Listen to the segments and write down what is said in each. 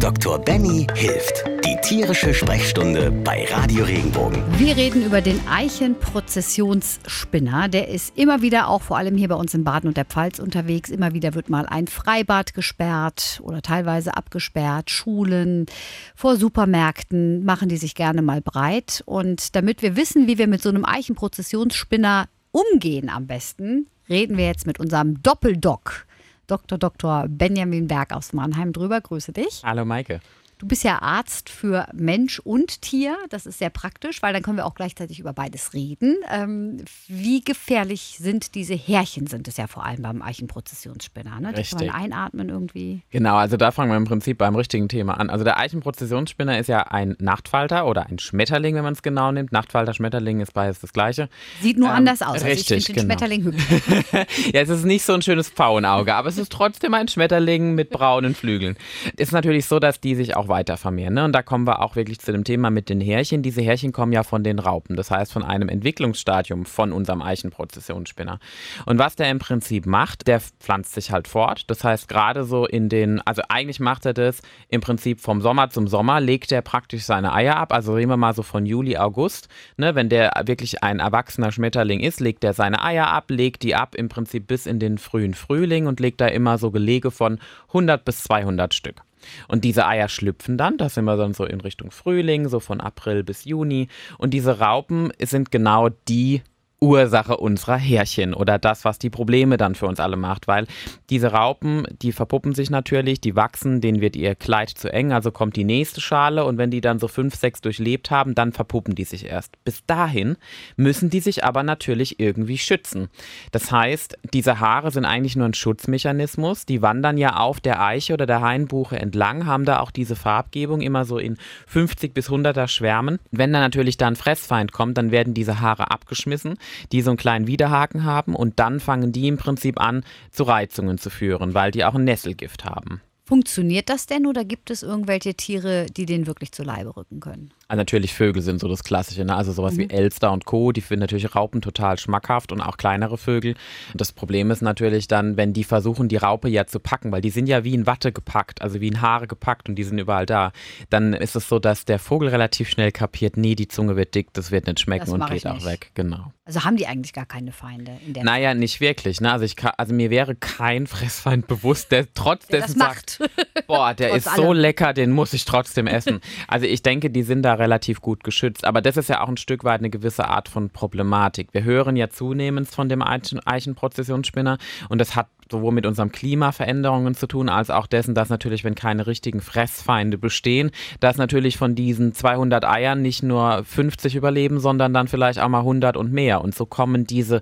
Dr. Benny hilft. Die tierische Sprechstunde bei Radio Regenbogen. Wir reden über den Eichenprozessionsspinner. Der ist immer wieder auch vor allem hier bei uns in Baden und der Pfalz unterwegs. Immer wieder wird mal ein Freibad gesperrt oder teilweise abgesperrt. Schulen, vor Supermärkten machen die sich gerne mal breit. Und damit wir wissen, wie wir mit so einem Eichenprozessionsspinner umgehen am besten, reden wir jetzt mit unserem Doppeldoc. Dr. Dr. Benjamin Berg aus Mannheim drüber. Grüße dich. Hallo Maike. Du bist ja Arzt für Mensch und Tier. Das ist sehr praktisch, weil dann können wir auch gleichzeitig über beides reden. Ähm, wie gefährlich sind diese Härchen, sind es ja vor allem beim Eichenprozessionsspinner. Ne? Die Richtig. kann man einatmen irgendwie. Genau, also da fangen wir im Prinzip beim richtigen Thema an. Also der Eichenprozessionsspinner ist ja ein Nachtfalter oder ein Schmetterling, wenn man es genau nimmt. Nachtfalter, Schmetterling ist beides das gleiche. Sieht nur Ähm, anders aus. richtig, also ich den genau. Schmetterling hübsch. ja, es ist nicht so ein schönes Pfauenauge, aber es ist trotzdem ein Schmetterling mit braunen Flügeln. Ist natürlich so, dass die sich auch weiter vermehren. Ne? Und da kommen wir auch wirklich zu dem Thema mit den Härchen. Diese Härchen kommen ja von den Raupen, das heißt von einem Entwicklungsstadium von unserem Eichenprozessionsspinner. Und was der im Prinzip macht, der pflanzt sich halt fort. Das heißt, gerade so in den, also eigentlich macht er das im Prinzip vom Sommer zum Sommer, legt er praktisch seine Eier ab. Also reden wir mal so von Juli, August. Ne? Wenn der wirklich ein erwachsener Schmetterling ist, legt er seine Eier ab, legt die ab im Prinzip bis in den frühen Frühling und legt da immer so Gelege von 100 bis 200 Stück. Und diese Eier schlüpfen dann, das sind wir dann so in Richtung Frühling, so von April bis Juni. Und diese Raupen sind genau die Ursache unserer Härchen oder das, was die Probleme dann für uns alle macht, weil diese Raupen, die verpuppen sich natürlich, die wachsen, denen wird ihr Kleid zu eng, also kommt die nächste Schale und wenn die dann so fünf, sechs durchlebt haben, dann verpuppen die sich erst. Bis dahin müssen die sich aber natürlich irgendwie schützen. Das heißt, diese Haare sind eigentlich nur ein Schutzmechanismus, die wandern ja auf der Eiche oder der Hainbuche entlang, haben da auch diese Farbgebung immer so in 50 bis 100er Schwärmen. Wenn dann natürlich da ein Fressfeind kommt, dann werden diese Haare abgeschmissen die so einen kleinen Widerhaken haben und dann fangen die im Prinzip an, zu Reizungen zu führen, weil die auch ein Nesselgift haben. Funktioniert das denn oder gibt es irgendwelche Tiere, die den wirklich zu Leibe rücken können? Also natürlich Vögel sind so das Klassische, ne? also sowas Mhm. wie Elster und Co., die finden natürlich Raupen total schmackhaft und auch kleinere Vögel. Und das Problem ist natürlich dann, wenn die versuchen, die Raupe ja zu packen, weil die sind ja wie in Watte gepackt, also wie in Haare gepackt und die sind überall da, dann ist es so, dass der Vogel relativ schnell kapiert, nee, die Zunge wird dick, das wird nicht schmecken Das und geht auch nicht. weg, genau. Also haben die eigentlich gar keine Feinde in der Naja, nicht wirklich. Ne? Also, ich kann, also mir wäre kein Fressfeind bewusst, der trotz dessen sagt, boah, der ist so allem. lecker, den muss ich trotzdem essen. Also ich denke, die sind da relativ gut geschützt. Aber das ist ja auch ein Stück weit eine gewisse Art von Problematik. Wir hören ja zunehmend von dem Eichen- Eichenprozessionsspinner und das hat sowohl mit unserem Klimaveränderungen zu tun, als auch dessen, dass natürlich, wenn keine richtigen Fressfeinde bestehen, dass natürlich von diesen 200 Eiern nicht nur 50 überleben, sondern dann vielleicht auch mal 100 und mehr. Und so kommen diese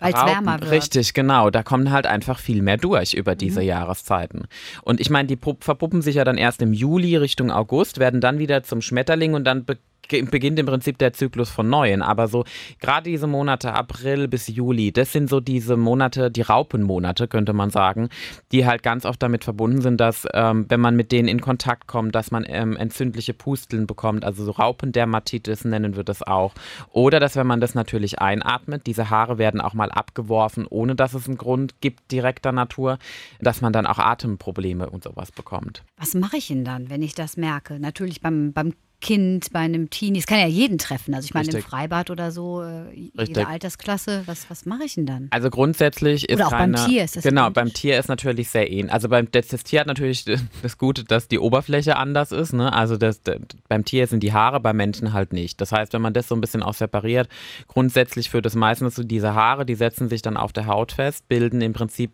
Weil's Raupen- wärmer wird. Richtig, genau. Da kommen halt einfach viel mehr durch über Mhm. diese Jahreszeiten. Und ich meine, die pup- verpuppen sich ja dann erst im Juli Richtung August, werden dann wieder zum Schmetterling und dann beginnt im Prinzip der Zyklus von Neuen. Aber so gerade diese Monate April bis Juli, das sind so diese Monate, die Raupenmonate, könnte man sagen, die halt ganz oft damit verbunden sind, dass ähm, wenn man mit denen in Kontakt kommt, dass man ähm, entzündliche Pusteln bekommt, also so Raupendermatitis nennen wir das auch. Oder dass wenn man das natürlich einatmet, diese Haare werden auch mal abgeworfen, ohne dass es einen Grund gibt direkter Natur, dass man dann auch Atemprobleme und sowas bekommt. Was mache ich denn dann, wenn ich das merke? Natürlich beim, beim Kind, bei einem Teenie. Es kann ja jeden treffen. Also ich meine im Richtig. Freibad oder so, äh, jede Richtig. Altersklasse. Was, was mache ich denn dann? Also grundsätzlich ist Oder auch beim keine, Tier ist das genau beim Tier ist natürlich sehr ähnlich. Also beim das, das Tier hat natürlich das Gute, dass die Oberfläche anders ist. Ne? Also das, das, beim Tier sind die Haare, beim Menschen halt nicht. Das heißt, wenn man das so ein bisschen auch separiert, grundsätzlich führt es meistens so diese Haare, die setzen sich dann auf der Haut fest, bilden im Prinzip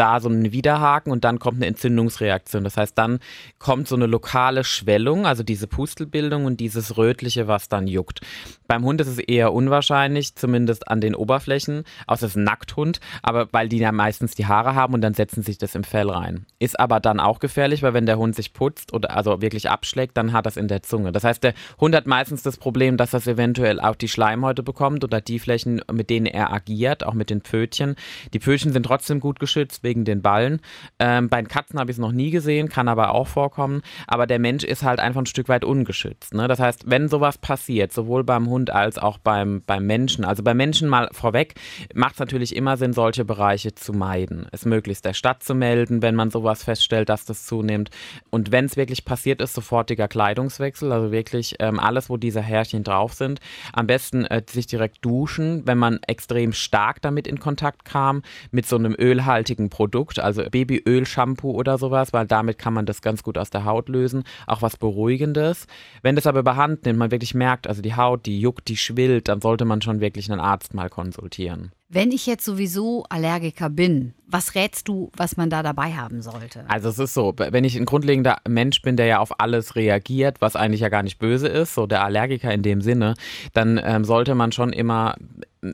da so einen Widerhaken und dann kommt eine Entzündungsreaktion. Das heißt, dann kommt so eine lokale Schwellung, also diese Pustelbildung und dieses Rötliche, was dann juckt. Beim Hund ist es eher unwahrscheinlich, zumindest an den Oberflächen, außer es ist ein Nackthund, aber weil die ja meistens die Haare haben und dann setzen sich das im Fell rein. Ist aber dann auch gefährlich, weil wenn der Hund sich putzt oder also wirklich abschlägt, dann hat das in der Zunge. Das heißt, der Hund hat meistens das Problem, dass das eventuell auch die Schleimhäute bekommt oder die Flächen, mit denen er agiert, auch mit den Pfötchen. Die Pfötchen sind trotzdem gut geschützt wegen den Ballen. Ähm, bei Katzen habe ich es noch nie gesehen, kann aber auch vorkommen. Aber der Mensch ist halt einfach ein Stück weit ungeschützt. Ne? Das heißt, wenn sowas passiert, sowohl beim Hund als auch beim, beim Menschen, also beim Menschen mal vorweg, macht es natürlich immer Sinn, solche Bereiche zu meiden. Es möglichst der Stadt zu melden, wenn man sowas feststellt, dass das zunimmt. Und wenn es wirklich passiert ist, sofortiger Kleidungswechsel, also wirklich ähm, alles, wo diese Härchen drauf sind. Am besten äh, sich direkt duschen, wenn man extrem stark damit in Kontakt kam, mit so einem ölhaltigen Produkt, also Babyöl, Shampoo oder sowas, weil damit kann man das ganz gut aus der Haut lösen. Auch was Beruhigendes. Wenn das aber überhand nimmt, man wirklich merkt, also die Haut, die juckt, die schwillt, dann sollte man schon wirklich einen Arzt mal konsultieren. Wenn ich jetzt sowieso Allergiker bin, was rätst du, was man da dabei haben sollte? Also es ist so, wenn ich ein grundlegender Mensch bin, der ja auf alles reagiert, was eigentlich ja gar nicht böse ist, so der Allergiker in dem Sinne, dann ähm, sollte man schon immer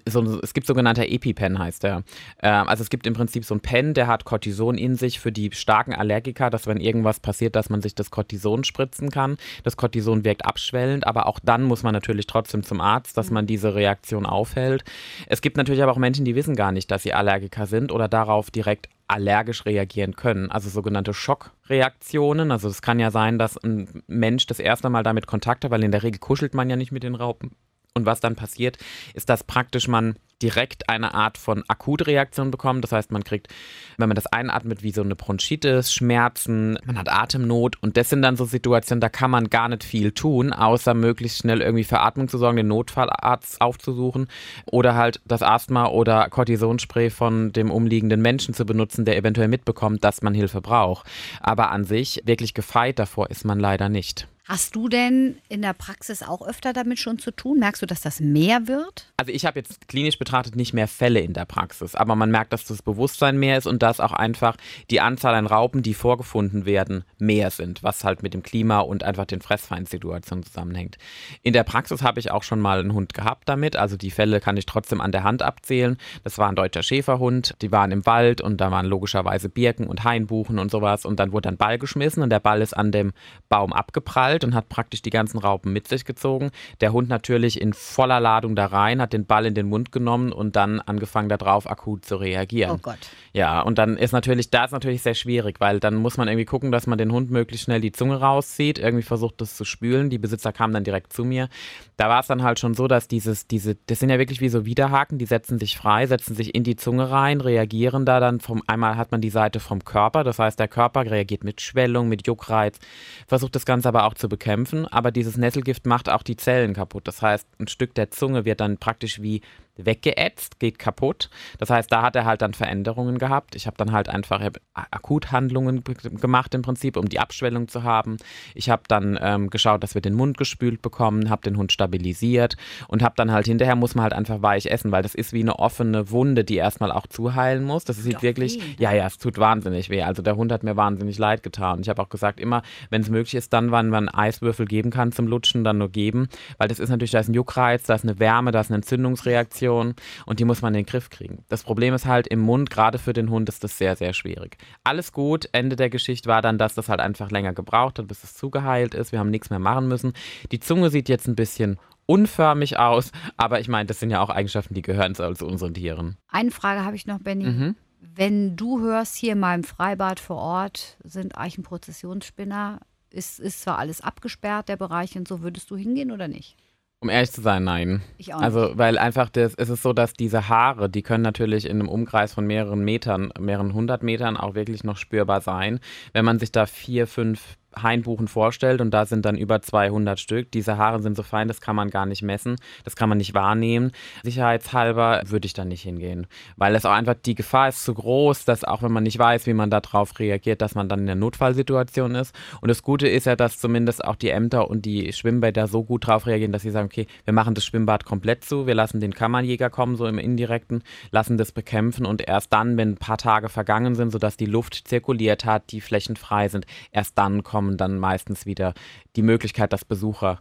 so, es gibt sogenannter EpiPen, heißt der. Ähm, also es gibt im Prinzip so ein Pen, der hat Cortison in sich für die starken Allergiker, dass wenn irgendwas passiert, dass man sich das Cortison spritzen kann. Das Cortison wirkt abschwellend, aber auch dann muss man natürlich trotzdem zum Arzt, dass man diese Reaktion aufhält. Es gibt natürlich aber auch Menschen, die wissen gar nicht, dass sie Allergiker sind oder darauf direkt allergisch reagieren können, also sogenannte Schockreaktionen. Also es kann ja sein, dass ein Mensch das erste Mal damit Kontakt hat, weil in der Regel kuschelt man ja nicht mit den Raupen. Und was dann passiert, ist, dass praktisch man direkt eine Art von Akutreaktion bekommt. Das heißt, man kriegt, wenn man das einatmet, wie so eine Bronchitis, Schmerzen, man hat Atemnot und das sind dann so Situationen, da kann man gar nicht viel tun, außer möglichst schnell irgendwie für Atmung zu sorgen, den Notfallarzt aufzusuchen oder halt das Asthma oder Cortisonspray von dem umliegenden Menschen zu benutzen, der eventuell mitbekommt, dass man Hilfe braucht. Aber an sich wirklich gefeit davor ist man leider nicht. Hast du denn in der Praxis auch öfter damit schon zu tun? Merkst du, dass das mehr wird? Also ich habe jetzt klinisch betrachtet nicht mehr Fälle in der Praxis, aber man merkt, dass das Bewusstsein mehr ist und dass auch einfach die Anzahl an Raupen, die vorgefunden werden, mehr sind, was halt mit dem Klima und einfach den Fressfeindsituationen zusammenhängt. In der Praxis habe ich auch schon mal einen Hund gehabt damit, also die Fälle kann ich trotzdem an der Hand abzählen. Das war ein deutscher Schäferhund, die waren im Wald und da waren logischerweise Birken und Hainbuchen und sowas und dann wurde ein Ball geschmissen und der Ball ist an dem Baum abgeprallt geknallt und hat praktisch die ganzen Raupen mit sich gezogen. Der Hund natürlich in voller Ladung da rein, hat den Ball in den Mund genommen und dann angefangen darauf akut zu reagieren. Oh Gott. Ja, und dann ist natürlich, da ist natürlich sehr schwierig, weil dann muss man irgendwie gucken, dass man den Hund möglichst schnell die Zunge rauszieht, irgendwie versucht das zu spülen. Die Besitzer kamen dann direkt zu mir. Da war es dann halt schon so, dass dieses, diese, das sind ja wirklich wie so Widerhaken, die setzen sich frei, setzen sich in die Zunge rein, reagieren da dann vom, einmal hat man die Seite vom Körper, das heißt, der Körper reagiert mit Schwellung, mit Juckreiz, versucht das Ganze aber auch zu bekämpfen, aber dieses Nesselgift macht auch die Zellen kaputt. Das heißt, ein Stück der Zunge wird dann praktisch wie weggeätzt, geht kaputt. Das heißt, da hat er halt dann Veränderungen gehabt. Ich habe dann halt einfach Akuthandlungen gemacht im Prinzip, um die Abschwellung zu haben. Ich habe dann ähm, geschaut, dass wir den Mund gespült bekommen, habe den Hund stabilisiert und habe dann halt hinterher muss man halt einfach weich essen, weil das ist wie eine offene Wunde, die erstmal auch zuheilen muss. Das sieht wirklich, weh. ja, ja, es tut wahnsinnig weh. Also der Hund hat mir wahnsinnig leid getan. Ich habe auch gesagt, immer, wenn es möglich ist, dann, wann man Eiswürfel geben kann zum Lutschen, dann nur geben, weil das ist natürlich, da ist ein Juckreiz, da ist eine Wärme, da ist eine Entzündungsreaktion Infektion und die muss man in den Griff kriegen. Das Problem ist halt im Mund, gerade für den Hund ist das sehr, sehr schwierig. Alles gut, Ende der Geschichte war dann, dass das halt einfach länger gebraucht hat, bis es zugeheilt ist. Wir haben nichts mehr machen müssen. Die Zunge sieht jetzt ein bisschen unförmig aus, aber ich meine, das sind ja auch Eigenschaften, die gehören zu unseren Tieren. Eine Frage habe ich noch, Benny. Mhm. Wenn du hörst, hier in meinem Freibad vor Ort sind Eichenprozessionsspinner, ist, ist zwar alles abgesperrt, der Bereich und so, würdest du hingehen oder nicht? Um ehrlich zu sein, nein. Ich auch also, nicht. Also, weil einfach das, es ist so, dass diese Haare, die können natürlich in einem Umkreis von mehreren Metern, mehreren hundert Metern auch wirklich noch spürbar sein. Wenn man sich da vier, fünf Hainbuchen vorstellt und da sind dann über 200 Stück. Diese Haare sind so fein, das kann man gar nicht messen, das kann man nicht wahrnehmen. Sicherheitshalber würde ich da nicht hingehen, weil es auch einfach die Gefahr ist zu groß, dass auch wenn man nicht weiß, wie man darauf reagiert, dass man dann in der Notfallsituation ist. Und das Gute ist ja, dass zumindest auch die Ämter und die Schwimmbäder so gut darauf reagieren, dass sie sagen, okay, wir machen das Schwimmbad komplett zu, wir lassen den Kammernjäger kommen, so im Indirekten, lassen das bekämpfen und erst dann, wenn ein paar Tage vergangen sind, sodass die Luft zirkuliert hat, die Flächen frei sind, erst dann kommen bekommen dann meistens wieder die Möglichkeit, dass Besucher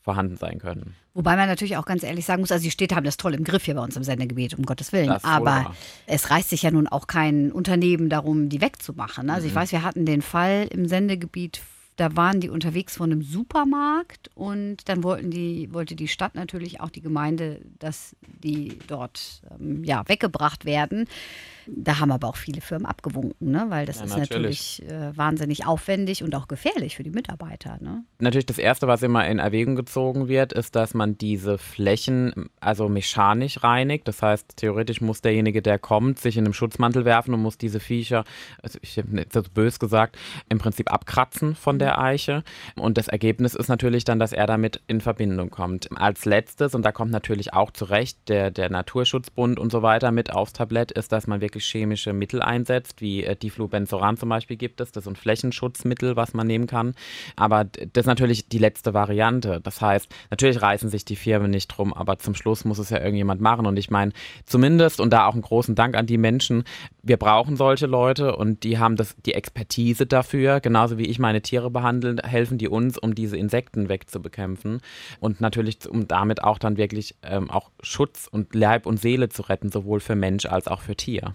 vorhanden sein können. Wobei man natürlich auch ganz ehrlich sagen muss, also die Städte haben das toll im Griff hier bei uns im Sendegebiet, um Gottes Willen. Aber es reißt sich ja nun auch kein Unternehmen darum, die wegzumachen. Also mhm. ich weiß, wir hatten den Fall im Sendegebiet Da waren die unterwegs von einem Supermarkt und dann wollten die, wollte die Stadt natürlich auch die Gemeinde, dass die dort ähm, ja, weggebracht werden. Da haben aber auch viele Firmen abgewunken, ne? weil das ja, ist natürlich, natürlich äh, wahnsinnig aufwendig und auch gefährlich für die Mitarbeiter. Ne? Natürlich das Erste, was immer in Erwägung gezogen wird, ist, dass man diese Flächen also mechanisch reinigt. Das heißt, theoretisch muss derjenige, der kommt, sich in einem Schutzmantel werfen und muss diese Viecher, also ich habe jetzt das bös gesagt, im Prinzip abkratzen von der Eiche. Und das Ergebnis ist natürlich dann, dass er damit in Verbindung kommt. Als letztes, und da kommt natürlich auch zurecht der, der Naturschutzbund und so weiter mit aufs Tablett, ist, dass man wirklich wirklich chemische Mittel einsetzt, wie äh, Diflubenzoran zum Beispiel gibt es. Das ist ein Flächenschutzmittel, was man nehmen kann. Aber das ist natürlich die letzte Variante. Das heißt, natürlich reißen sich die Firmen nicht drum, aber zum Schluss muss es ja irgendjemand machen. Und ich meine, zumindest, und da auch einen großen Dank an die Menschen, wir brauchen solche Leute und die haben das, die Expertise dafür, genauso wie ich meine Tiere behandeln, helfen die uns, um diese Insekten wegzubekämpfen und natürlich um damit auch dann wirklich ähm, auch Schutz und Leib und Seele zu retten, sowohl für Mensch als auch für Tier.